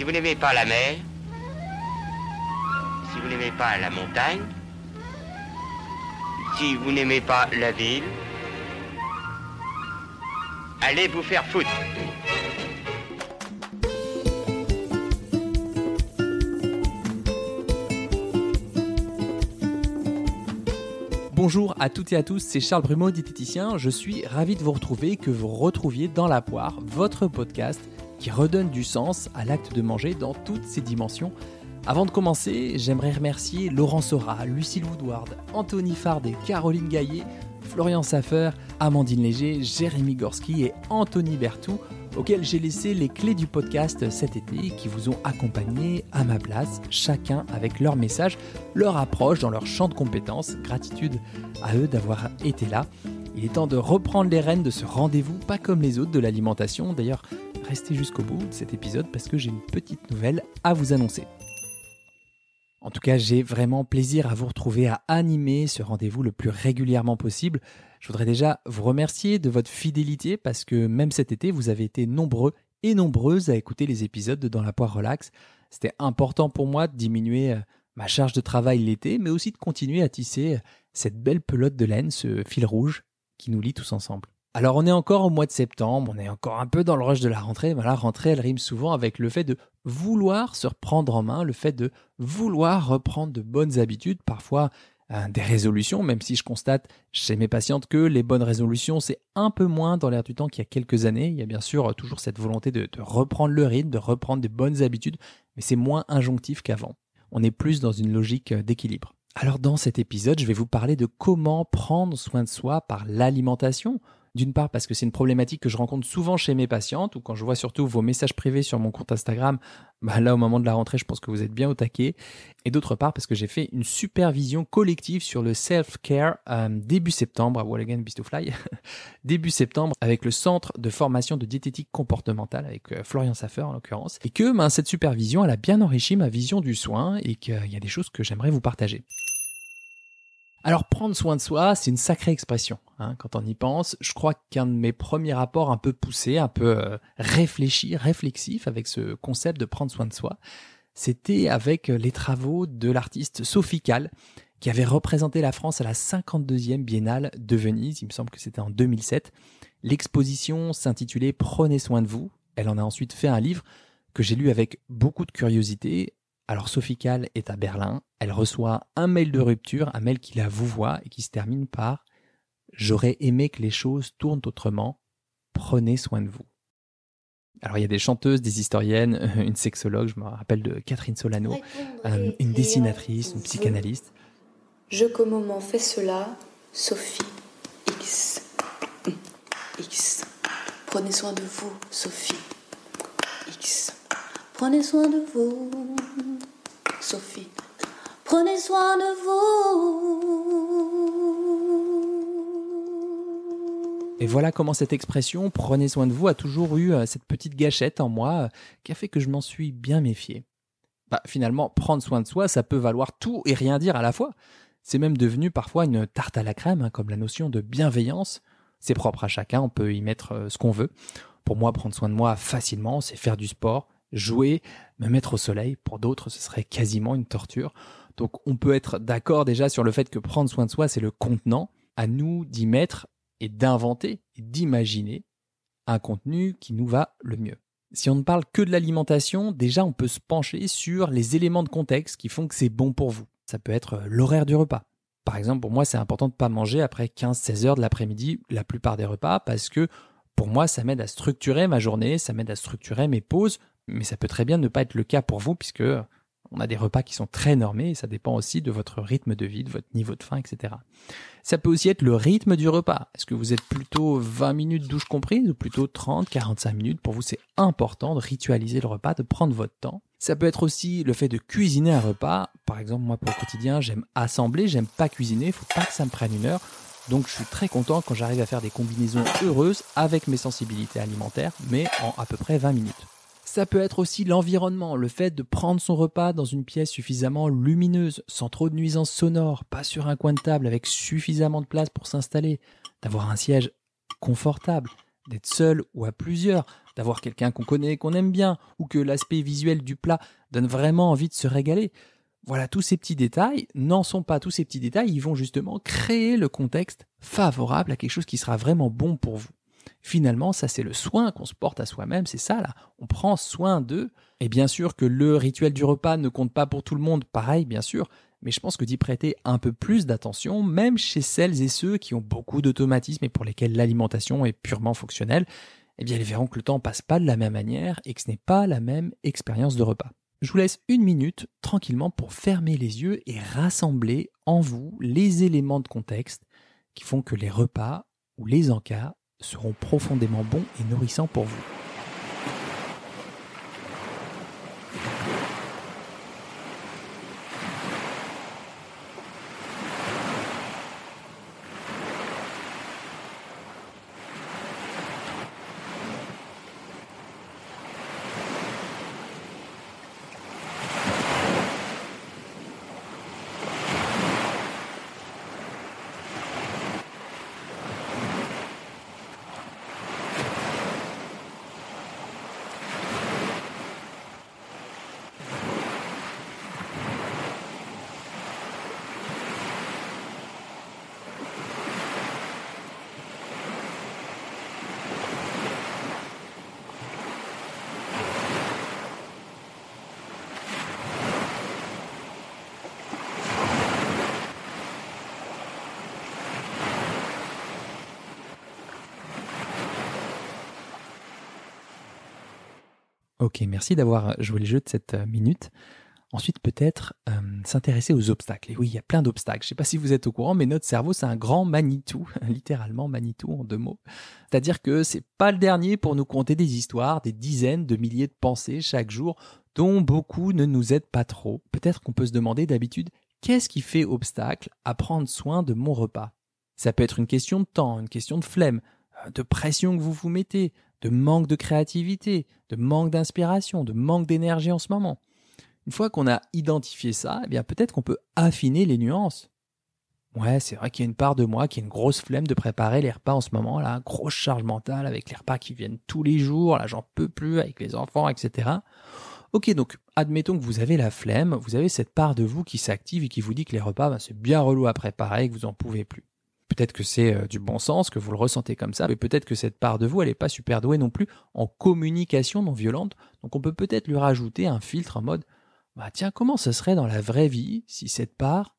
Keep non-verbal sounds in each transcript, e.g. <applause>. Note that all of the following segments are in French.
Si vous n'aimez pas la mer, si vous n'aimez pas la montagne, si vous n'aimez pas la ville, allez vous faire foutre. Bonjour à toutes et à tous, c'est Charles Brumeau, diététicien. Je suis ravi de vous retrouver, que vous retrouviez dans La Poire, votre podcast qui redonne du sens à l'acte de manger dans toutes ses dimensions. Avant de commencer, j'aimerais remercier Laurent Sora, Lucille Woodward, Anthony Fardet, Caroline Gaillet, Florian Saffer, Amandine Léger, Jérémy Gorski et Anthony Bertou, auxquels j'ai laissé les clés du podcast cet été qui vous ont accompagné à ma place, chacun avec leur message, leur approche dans leur champ de compétences. Gratitude à eux d'avoir été là. Il est temps de reprendre les rênes de ce rendez-vous, pas comme les autres de l'alimentation. D'ailleurs, restez jusqu'au bout de cet épisode parce que j'ai une petite nouvelle à vous annoncer. En tout cas, j'ai vraiment plaisir à vous retrouver, à animer ce rendez-vous le plus régulièrement possible. Je voudrais déjà vous remercier de votre fidélité parce que même cet été, vous avez été nombreux et nombreuses à écouter les épisodes de Dans la poire relax. C'était important pour moi de diminuer euh, ma charge de travail l'été, mais aussi de continuer à tisser euh, cette belle pelote de laine, ce fil rouge qui nous lie tous ensemble. Alors on est encore au mois de septembre, on est encore un peu dans le rush de la rentrée, mais la rentrée elle rime souvent avec le fait de vouloir se reprendre en main, le fait de vouloir reprendre de bonnes habitudes, parfois euh, des résolutions, même si je constate chez mes patientes que les bonnes résolutions c'est un peu moins dans l'air du temps qu'il y a quelques années. Il y a bien sûr toujours cette volonté de, de reprendre le rythme, de reprendre des bonnes habitudes, mais c'est moins injonctif qu'avant. On est plus dans une logique d'équilibre. Alors dans cet épisode, je vais vous parler de comment prendre soin de soi par l'alimentation d'une part parce que c'est une problématique que je rencontre souvent chez mes patientes ou quand je vois surtout vos messages privés sur mon compte Instagram, bah là au moment de la rentrée, je pense que vous êtes bien au taquet. Et d'autre part parce que j'ai fait une supervision collective sur le self-care euh, début septembre à Wall Again Beast Fly, <laughs> début septembre avec le centre de formation de diététique comportementale avec euh, Florian Saffer en l'occurrence. Et que ben, cette supervision, elle a bien enrichi ma vision du soin et qu'il y a des choses que j'aimerais vous partager. Alors prendre soin de soi, c'est une sacrée expression. Hein, quand on y pense, je crois qu'un de mes premiers rapports un peu poussés, un peu euh, réfléchi, réflexif avec ce concept de prendre soin de soi, c'était avec les travaux de l'artiste Sophie Kahl, qui avait représenté la France à la 52e Biennale de Venise, il me semble que c'était en 2007. L'exposition s'intitulait Prenez soin de vous. Elle en a ensuite fait un livre que j'ai lu avec beaucoup de curiosité alors Sophie Kahl est à Berlin, elle reçoit un mail de rupture, un mail qui la voit et qui se termine par J'aurais aimé que les choses tournent autrement, prenez soin de vous. Alors il y a des chanteuses, des historiennes, <laughs> une sexologue, je me rappelle de Catherine Solano, euh, une dessinatrice, une psychanalyste. Je qu'au moment fait cela, Sophie X. X. Prenez soin de vous, Sophie X. Prenez soin de vous, Sophie. Prenez soin de vous. Et voilà comment cette expression prenez soin de vous a toujours eu euh, cette petite gâchette en moi euh, qui a fait que je m'en suis bien méfié. Bah, finalement, prendre soin de soi, ça peut valoir tout et rien dire à la fois. C'est même devenu parfois une tarte à la crème, hein, comme la notion de bienveillance. C'est propre à chacun, on peut y mettre euh, ce qu'on veut. Pour moi, prendre soin de moi facilement, c'est faire du sport, jouer, me mettre au soleil. Pour d'autres, ce serait quasiment une torture. Donc on peut être d'accord déjà sur le fait que prendre soin de soi, c'est le contenant. À nous d'y mettre et d'inventer et d'imaginer un contenu qui nous va le mieux. Si on ne parle que de l'alimentation, déjà on peut se pencher sur les éléments de contexte qui font que c'est bon pour vous. Ça peut être l'horaire du repas. Par exemple, pour moi, c'est important de ne pas manger après 15-16 heures de l'après-midi la plupart des repas parce que pour moi, ça m'aide à structurer ma journée, ça m'aide à structurer mes pauses, mais ça peut très bien ne pas être le cas pour vous puisque on a des repas qui sont très normés et ça dépend aussi de votre rythme de vie, de votre niveau de faim, etc. Ça peut aussi être le rythme du repas. Est-ce que vous êtes plutôt 20 minutes douche comprise ou plutôt 30, 45 minutes? Pour vous, c'est important de ritualiser le repas, de prendre votre temps. Ça peut être aussi le fait de cuisiner un repas. Par exemple, moi, pour le quotidien, j'aime assembler, j'aime pas cuisiner. Faut pas que ça me prenne une heure. Donc, je suis très content quand j'arrive à faire des combinaisons heureuses avec mes sensibilités alimentaires, mais en à peu près 20 minutes. Ça peut être aussi l'environnement, le fait de prendre son repas dans une pièce suffisamment lumineuse, sans trop de nuisances sonores, pas sur un coin de table avec suffisamment de place pour s'installer, d'avoir un siège confortable, d'être seul ou à plusieurs, d'avoir quelqu'un qu'on connaît, qu'on aime bien, ou que l'aspect visuel du plat donne vraiment envie de se régaler. Voilà, tous ces petits détails n'en sont pas tous ces petits détails, ils vont justement créer le contexte favorable à quelque chose qui sera vraiment bon pour vous. Finalement, ça c'est le soin qu'on se porte à soi-même, c'est ça là. On prend soin d'eux. Et bien sûr que le rituel du repas ne compte pas pour tout le monde, pareil bien sûr, mais je pense que d'y prêter un peu plus d'attention, même chez celles et ceux qui ont beaucoup d'automatisme et pour lesquels l'alimentation est purement fonctionnelle, eh bien ils verront que le temps passe pas de la même manière et que ce n'est pas la même expérience de repas. Je vous laisse une minute tranquillement pour fermer les yeux et rassembler en vous les éléments de contexte qui font que les repas ou les encas seront profondément bons et nourrissants pour vous. Ok, merci d'avoir joué le jeu de cette euh, minute. Ensuite, peut-être euh, s'intéresser aux obstacles. Et oui, il y a plein d'obstacles. Je ne sais pas si vous êtes au courant, mais notre cerveau, c'est un grand Manitou, <laughs> littéralement Manitou en deux mots. C'est-à-dire que c'est pas le dernier pour nous conter des histoires, des dizaines de milliers de pensées chaque jour, dont beaucoup ne nous aident pas trop. Peut-être qu'on peut se demander d'habitude, qu'est-ce qui fait obstacle à prendre soin de mon repas? Ça peut être une question de temps, une question de flemme, euh, de pression que vous vous mettez, de manque de créativité, de manque d'inspiration, de manque d'énergie en ce moment. Une fois qu'on a identifié ça, eh bien peut-être qu'on peut affiner les nuances. Ouais, c'est vrai qu'il y a une part de moi qui a une grosse flemme de préparer les repas en ce moment, là, grosse charge mentale avec les repas qui viennent tous les jours, là j'en peux plus avec les enfants, etc. Ok, donc admettons que vous avez la flemme, vous avez cette part de vous qui s'active et qui vous dit que les repas, ben, c'est bien relou à préparer et que vous en pouvez plus. Peut-être que c'est euh, du bon sens, que vous le ressentez comme ça, mais peut-être que cette part de vous, elle n'est pas super douée non plus en communication non violente. Donc on peut peut-être lui rajouter un filtre en mode bah tiens, comment ce serait dans la vraie vie si cette part,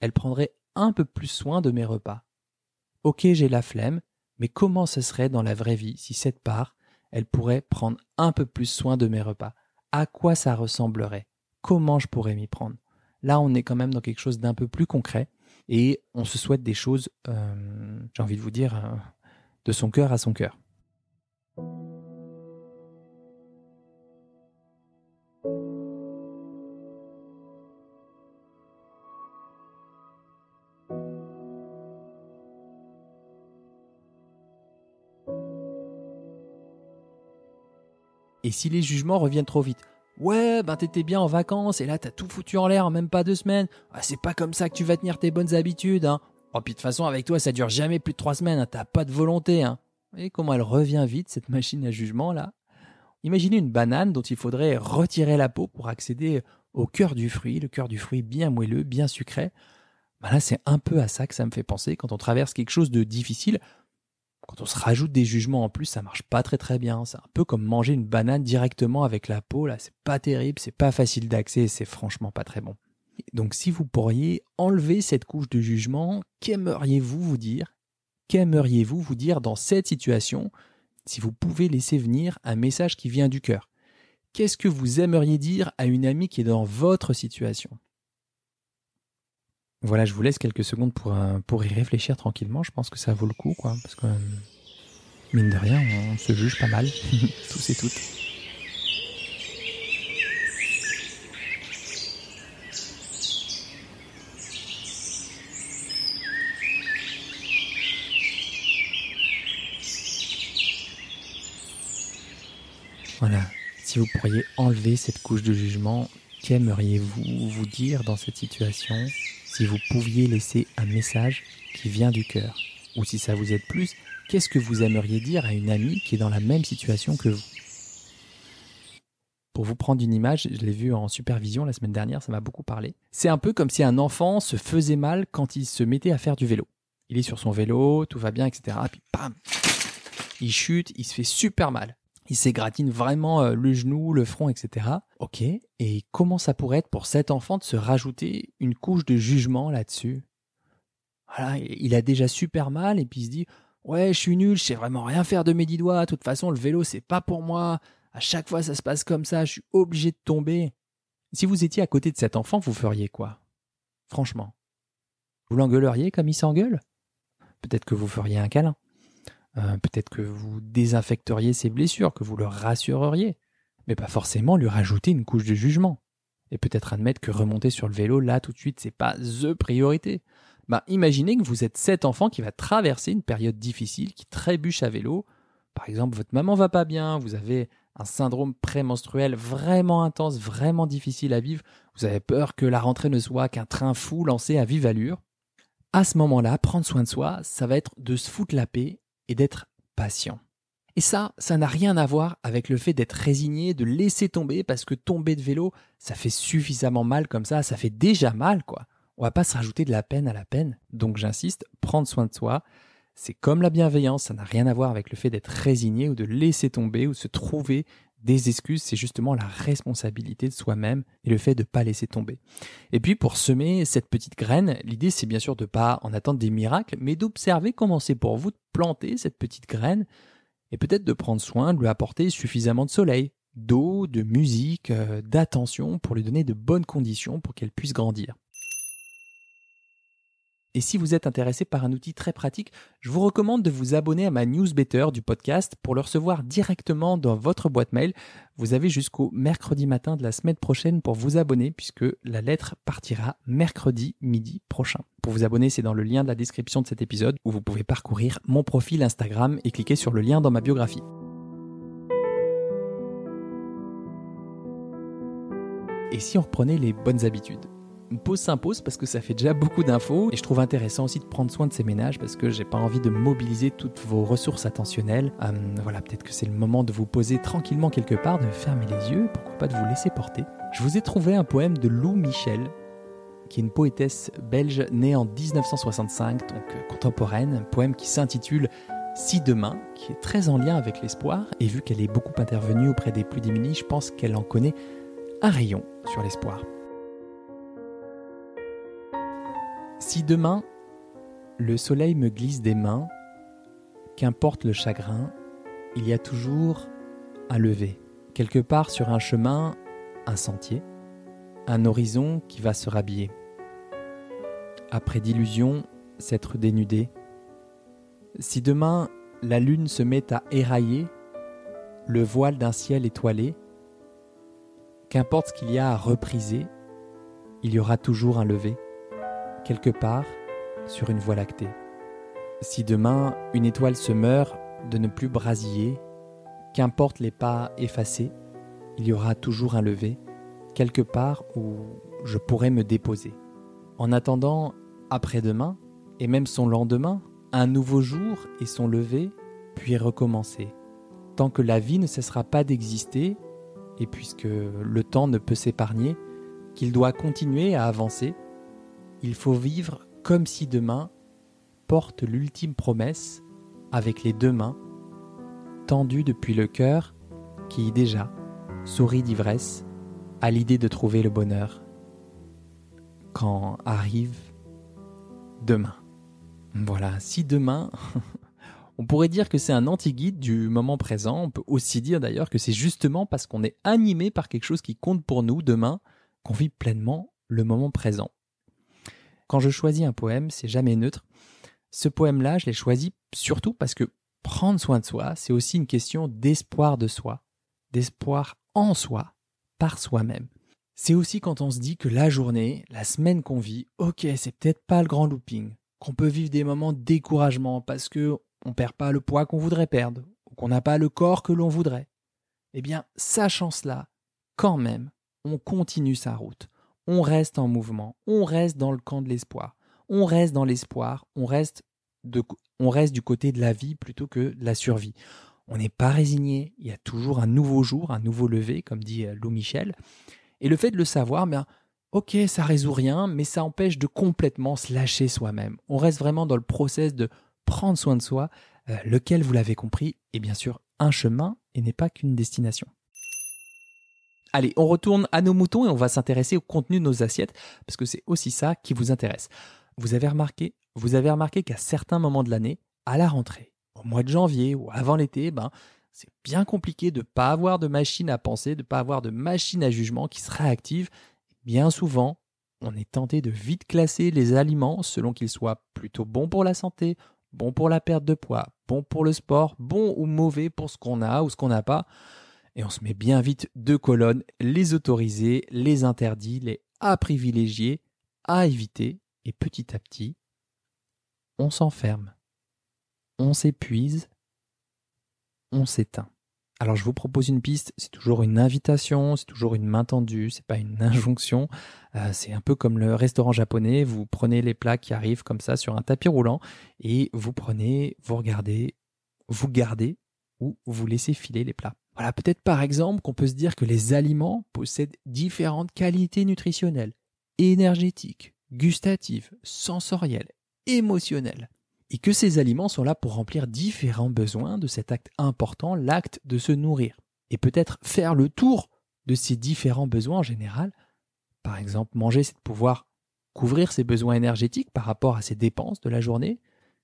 elle prendrait un peu plus soin de mes repas? Ok, j'ai la flemme, mais comment ce serait dans la vraie vie si cette part, elle pourrait prendre un peu plus soin de mes repas? À quoi ça ressemblerait? Comment je pourrais m'y prendre? Là, on est quand même dans quelque chose d'un peu plus concret et on se souhaite des choses, euh, j'ai envie de vous dire, euh, de son cœur à son cœur. Et si les jugements reviennent trop vite? Ouais, ben t'étais bien en vacances et là t'as tout foutu en l'air en même pas deux semaines. Ah, c'est pas comme ça que tu vas tenir tes bonnes habitudes, hein. Oh, puis de toute façon, avec toi, ça dure jamais plus de trois semaines, hein. t'as pas de volonté, hein. Et comment elle revient vite, cette machine à jugement, là. Imaginez une banane dont il faudrait retirer la peau pour accéder au cœur du fruit, le cœur du fruit bien moelleux, bien sucré. Ben là, c'est un peu à ça que ça me fait penser quand on traverse quelque chose de difficile. Quand on se rajoute des jugements en plus, ça marche pas très très bien. C'est un peu comme manger une banane directement avec la peau. Là, c'est pas terrible, c'est pas facile d'accès, c'est franchement pas très bon. Donc, si vous pourriez enlever cette couche de jugement, qu'aimeriez-vous vous dire? Qu'aimeriez-vous vous dire dans cette situation si vous pouvez laisser venir un message qui vient du cœur? Qu'est-ce que vous aimeriez dire à une amie qui est dans votre situation? Voilà, je vous laisse quelques secondes pour, euh, pour y réfléchir tranquillement. Je pense que ça vaut le coup, quoi. Parce que, euh, mine de rien, on se juge pas mal, <laughs> tous et toutes. Voilà, si vous pourriez enlever cette couche de jugement, qu'aimeriez-vous vous dire dans cette situation? Si vous pouviez laisser un message qui vient du cœur Ou si ça vous aide plus, qu'est-ce que vous aimeriez dire à une amie qui est dans la même situation que vous? Pour vous prendre une image, je l'ai vu en supervision la semaine dernière, ça m'a beaucoup parlé. C'est un peu comme si un enfant se faisait mal quand il se mettait à faire du vélo. Il est sur son vélo, tout va bien, etc. Puis bam Il chute, il se fait super mal. Il s'égratine vraiment euh, le genou, le front, etc. Ok, et comment ça pourrait être pour cet enfant de se rajouter une couche de jugement là-dessus? Voilà, il a déjà super mal et puis il se dit Ouais, je suis nul, je sais vraiment rien faire de mes dix doigts, de toute façon le vélo c'est pas pour moi, à chaque fois ça se passe comme ça, je suis obligé de tomber. Si vous étiez à côté de cet enfant, vous feriez quoi? Franchement. Vous l'engueuleriez comme il s'engueule? Peut-être que vous feriez un câlin. Euh, peut-être que vous désinfecteriez ses blessures, que vous le rassureriez. Mais pas forcément lui rajouter une couche de jugement. Et peut-être admettre que remonter sur le vélo, là, tout de suite, c'est pas THE priorité. Bah, imaginez que vous êtes cet enfant qui va traverser une période difficile, qui trébuche à vélo. Par exemple, votre maman va pas bien, vous avez un syndrome prémenstruel vraiment intense, vraiment difficile à vivre, vous avez peur que la rentrée ne soit qu'un train fou lancé à vive allure à ce moment-là, prendre soin de soi, ça va être de se foutre la paix et d'être patient. Et ça, ça n'a rien à voir avec le fait d'être résigné, de laisser tomber, parce que tomber de vélo, ça fait suffisamment mal comme ça, ça fait déjà mal, quoi. On va pas se rajouter de la peine à la peine. Donc j'insiste, prendre soin de soi, c'est comme la bienveillance, ça n'a rien à voir avec le fait d'être résigné ou de laisser tomber ou se trouver des excuses, c'est justement la responsabilité de soi-même et le fait de ne pas laisser tomber. Et puis pour semer cette petite graine, l'idée c'est bien sûr de pas en attendre des miracles, mais d'observer comment c'est pour vous de planter cette petite graine et peut-être de prendre soin de lui apporter suffisamment de soleil, d'eau, de musique, euh, d'attention pour lui donner de bonnes conditions pour qu'elle puisse grandir. Et si vous êtes intéressé par un outil très pratique, je vous recommande de vous abonner à ma newsletter du podcast pour le recevoir directement dans votre boîte mail. Vous avez jusqu'au mercredi matin de la semaine prochaine pour vous abonner puisque la lettre partira mercredi midi prochain. Pour vous abonner, c'est dans le lien de la description de cet épisode où vous pouvez parcourir mon profil Instagram et cliquer sur le lien dans ma biographie. Et si on reprenait les bonnes habitudes? Une pause s'impose parce que ça fait déjà beaucoup d'infos et je trouve intéressant aussi de prendre soin de ces ménages parce que j'ai pas envie de mobiliser toutes vos ressources attentionnelles. Euh, voilà, peut-être que c'est le moment de vous poser tranquillement quelque part, de fermer les yeux, pourquoi pas de vous laisser porter. Je vous ai trouvé un poème de Lou Michel, qui est une poétesse belge née en 1965, donc euh, contemporaine, un poème qui s'intitule Si demain, qui est très en lien avec l'espoir, et vu qu'elle est beaucoup intervenue auprès des plus démunis, je pense qu'elle en connaît un rayon sur l'espoir. Si demain, le soleil me glisse des mains, qu'importe le chagrin, il y a toujours un lever, quelque part sur un chemin, un sentier, un horizon qui va se rhabiller. Après d'illusions, s'être dénudé. Si demain la lune se met à érailler le voile d'un ciel étoilé, qu'importe ce qu'il y a à repriser, il y aura toujours un lever quelque part sur une voie lactée. Si demain une étoile se meurt de ne plus brasiller, qu'importe les pas effacés, il y aura toujours un lever, quelque part où je pourrais me déposer. En attendant après-demain, et même son lendemain, un nouveau jour et son lever, puis recommencer. Tant que la vie ne cessera pas d'exister, et puisque le temps ne peut s'épargner, qu'il doit continuer à avancer, il faut vivre comme si demain porte l'ultime promesse avec les deux mains tendues depuis le cœur qui déjà sourit d'ivresse à l'idée de trouver le bonheur quand arrive demain. Voilà, si demain, <laughs> on pourrait dire que c'est un anti-guide du moment présent, on peut aussi dire d'ailleurs que c'est justement parce qu'on est animé par quelque chose qui compte pour nous demain qu'on vit pleinement le moment présent. Quand je choisis un poème, c'est jamais neutre. Ce poème-là, je l'ai choisi surtout parce que prendre soin de soi, c'est aussi une question d'espoir de soi, d'espoir en soi, par soi-même. C'est aussi quand on se dit que la journée, la semaine qu'on vit, ok, c'est peut-être pas le grand looping, qu'on peut vivre des moments de découragement parce que on perd pas le poids qu'on voudrait perdre, ou qu'on n'a pas le corps que l'on voudrait. Eh bien, sachant cela, quand même, on continue sa route on reste en mouvement, on reste dans le camp de l'espoir, on reste dans l'espoir, on reste on reste du côté de la vie plutôt que de la survie. On n'est pas résigné, il y a toujours un nouveau jour, un nouveau lever, comme dit euh, Lou Michel. Et le fait de le savoir, ben, ok, ça résout rien, mais ça empêche de complètement se lâcher soi-même. On reste vraiment dans le process de prendre soin de soi, euh, lequel, vous l'avez compris, est bien sûr un chemin et n'est pas qu'une destination. Allez, on retourne à nos moutons et on va s'intéresser au contenu de nos assiettes, parce que c'est aussi ça qui vous intéresse. Vous avez remarqué, vous avez remarqué qu'à certains moments de l'année, à la rentrée, au mois de janvier ou avant l'été, ben, c'est bien compliqué de ne pas avoir de machine à penser, de ne pas avoir de machine à jugement qui sera active. Bien souvent, on est tenté de vite classer les aliments selon qu'ils soient plutôt bons pour la santé, bons pour la perte de poids, bons pour le sport, bons ou mauvais pour ce qu'on a ou ce qu'on n'a pas. Et on se met bien vite deux colonnes, les autorisés, les interdits, les à privilégier, à éviter, et petit à petit, on s'enferme, on s'épuise, on s'éteint. Alors je vous propose une piste, c'est toujours une invitation, c'est toujours une main tendue, c'est pas une <laughs> injonction. Euh, c'est un peu comme le restaurant japonais, vous prenez les plats qui arrivent comme ça sur un tapis roulant et vous prenez, vous regardez, vous gardez ou vous laissez filer les plats. Voilà, peut-être par exemple qu'on peut se dire que les aliments possèdent différentes qualités nutritionnelles, énergétiques, gustatives, sensorielles, émotionnelles et que ces aliments sont là pour remplir différents besoins de cet acte important, l'acte de se nourrir, et peut-être faire le tour de ces différents besoins en général. Par exemple, manger, c'est de pouvoir couvrir ses besoins énergétiques par rapport à ses dépenses de la journée.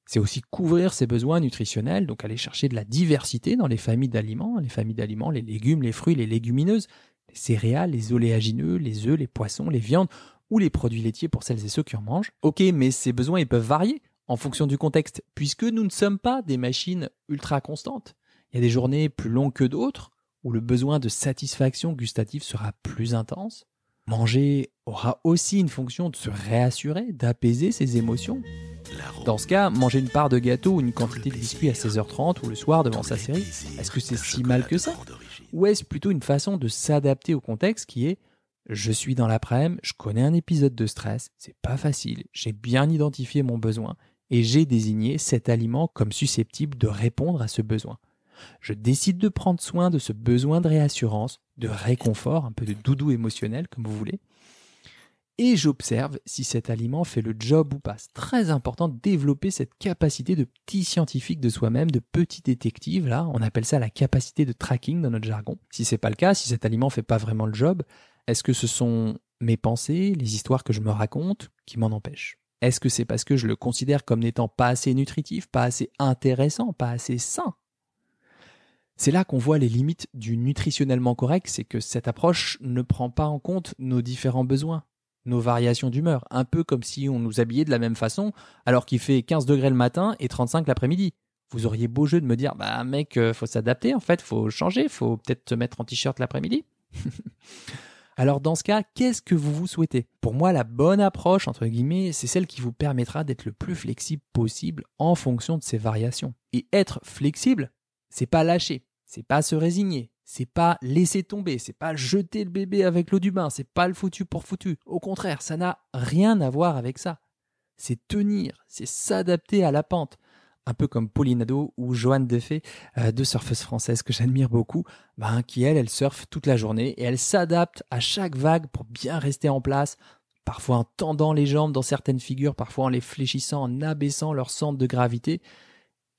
C'est aussi couvrir ses besoins nutritionnels, donc aller chercher de la diversité dans les familles d'aliments, les familles d'aliments, les légumes, les fruits, les légumineuses, les céréales, les oléagineux, les œufs, les poissons, les viandes ou les produits laitiers pour celles et ceux qui en mangent. Ok, mais ces besoins ils peuvent varier en fonction du contexte, puisque nous ne sommes pas des machines ultra constantes. Il y a des journées plus longues que d'autres, où le besoin de satisfaction gustative sera plus intense. Manger aura aussi une fonction de se réassurer, d'apaiser ses émotions. Dans ce cas, manger une part de gâteau ou une quantité de biscuits à 16h30 ou le soir devant sa série, est-ce que c'est si mal que ça Ou est-ce plutôt une façon de s'adapter au contexte qui est je suis dans l'après-midi, je connais un épisode de stress, c'est pas facile, j'ai bien identifié mon besoin et j'ai désigné cet aliment comme susceptible de répondre à ce besoin. Je décide de prendre soin de ce besoin de réassurance, de réconfort, un peu de doudou émotionnel comme vous voulez, et j'observe si cet aliment fait le job ou pas. C'est très important de développer cette capacité de petit scientifique de soi-même, de petit détective, là, on appelle ça la capacité de tracking dans notre jargon. Si c'est pas le cas, si cet aliment fait pas vraiment le job, est-ce que ce sont mes pensées, les histoires que je me raconte qui m'en empêchent? Est-ce que c'est parce que je le considère comme n'étant pas assez nutritif, pas assez intéressant, pas assez sain? C'est là qu'on voit les limites du nutritionnellement correct, c'est que cette approche ne prend pas en compte nos différents besoins, nos variations d'humeur, un peu comme si on nous habillait de la même façon alors qu'il fait 15 degrés le matin et 35 l'après-midi. Vous auriez beau jeu de me dire bah mec, euh, faut s'adapter en fait, faut changer, faut peut-être te mettre en t-shirt l'après-midi. <laughs> Alors dans ce cas, qu'est-ce que vous vous souhaitez? Pour moi, la bonne approche, entre guillemets, c'est celle qui vous permettra d'être le plus flexible possible en fonction de ces variations. Et être flexible, c'est pas lâcher, c'est pas se résigner, c'est pas laisser tomber, c'est pas jeter le bébé avec l'eau du bain, c'est pas le foutu pour foutu. Au contraire, ça n'a rien à voir avec ça. C'est tenir, c'est s'adapter à la pente un peu comme Pauline ou Joanne Defay, euh, deux surfeuses françaises que j'admire beaucoup, ben, qui elles, elles surfent toute la journée et elles s'adaptent à chaque vague pour bien rester en place, parfois en tendant les jambes dans certaines figures, parfois en les fléchissant, en abaissant leur centre de gravité.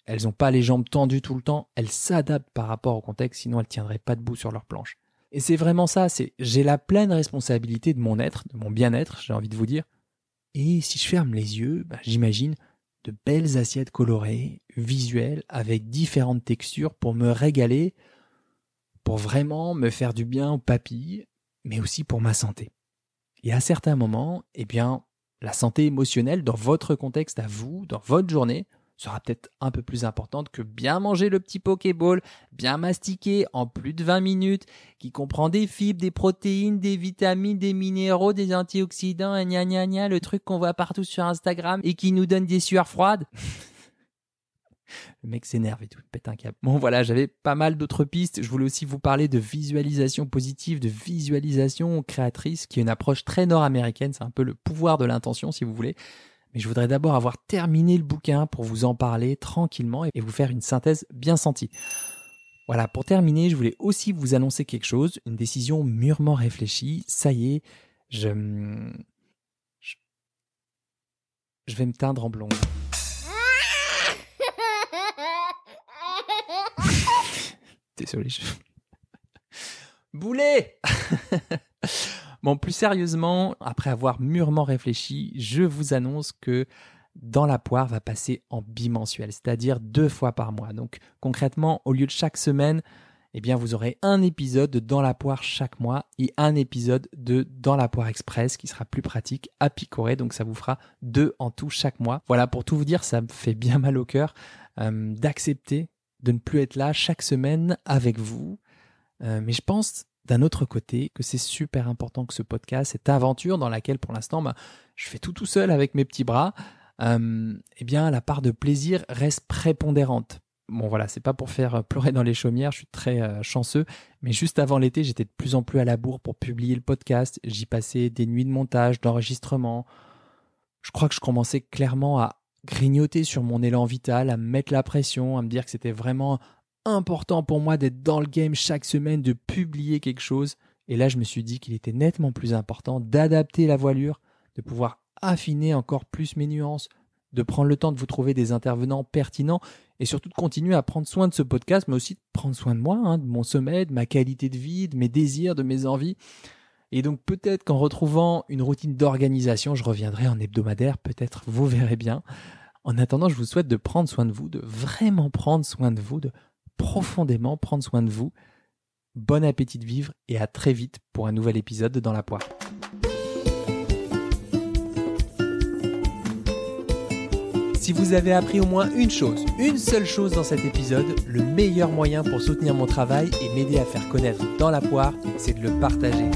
Elles n'ont pas les jambes tendues tout le temps, elles s'adaptent par rapport au contexte, sinon elles tiendraient pas debout sur leur planche. Et c'est vraiment ça, c'est j'ai la pleine responsabilité de mon être, de mon bien-être, j'ai envie de vous dire. Et si je ferme les yeux, ben, j'imagine de belles assiettes colorées, visuelles, avec différentes textures pour me régaler, pour vraiment me faire du bien aux papilles, mais aussi pour ma santé. Et à certains moments, eh bien, la santé émotionnelle dans votre contexte à vous, dans votre journée, sera peut-être un peu plus importante que bien manger le petit Pokéball, bien mastiquer en plus de 20 minutes, qui comprend des fibres, des protéines, des vitamines, des minéraux, des antioxydants, et gna gna gna, le truc qu'on voit partout sur Instagram et qui nous donne des sueurs froides. <laughs> Le mec s'énerve et tout, pète un câble. Bon voilà, j'avais pas mal d'autres pistes. Je voulais aussi vous parler de visualisation positive, de visualisation créatrice, qui est une approche très nord-américaine. C'est un peu le pouvoir de l'intention, si vous voulez. Mais je voudrais d'abord avoir terminé le bouquin pour vous en parler tranquillement et vous faire une synthèse bien sentie. Voilà, pour terminer, je voulais aussi vous annoncer quelque chose, une décision mûrement réfléchie. Ça y est, je... Je, je vais me teindre en blonde. <laughs> Désolé, je... Boulet <laughs> Bon, plus sérieusement, après avoir mûrement réfléchi, je vous annonce que dans la poire va passer en bimensuel, c'est-à-dire deux fois par mois. Donc concrètement, au lieu de chaque semaine, eh bien vous aurez un épisode de Dans la poire chaque mois et un épisode de Dans la poire express qui sera plus pratique à picorer. Donc ça vous fera deux en tout chaque mois. Voilà, pour tout vous dire, ça me fait bien mal au cœur euh, d'accepter de ne plus être là chaque semaine avec vous. Euh, mais je pense d'un autre côté que c'est super important que ce podcast, cette aventure dans laquelle pour l'instant bah, je fais tout tout seul avec mes petits bras, euh, eh bien la part de plaisir reste prépondérante. Bon voilà, c'est pas pour faire pleurer dans les chaumières, je suis très euh, chanceux, mais juste avant l'été, j'étais de plus en plus à la bourre pour publier le podcast, j'y passais des nuits de montage, d'enregistrement. Je crois que je commençais clairement à grignoter sur mon élan vital, à me mettre la pression, à me dire que c'était vraiment important pour moi d'être dans le game chaque semaine, de publier quelque chose. Et là, je me suis dit qu'il était nettement plus important d'adapter la voilure, de pouvoir affiner encore plus mes nuances, de prendre le temps de vous trouver des intervenants pertinents et surtout de continuer à prendre soin de ce podcast, mais aussi de prendre soin de moi, hein, de mon sommeil, de ma qualité de vie, de mes désirs, de mes envies. Et donc peut-être qu'en retrouvant une routine d'organisation, je reviendrai en hebdomadaire, peut-être vous verrez bien. En attendant, je vous souhaite de prendre soin de vous, de vraiment prendre soin de vous, de profondément prendre soin de vous. Bon appétit de vivre et à très vite pour un nouvel épisode Dans la poire. Si vous avez appris au moins une chose, une seule chose dans cet épisode, le meilleur moyen pour soutenir mon travail et m'aider à faire connaître Dans la poire, c'est de le partager.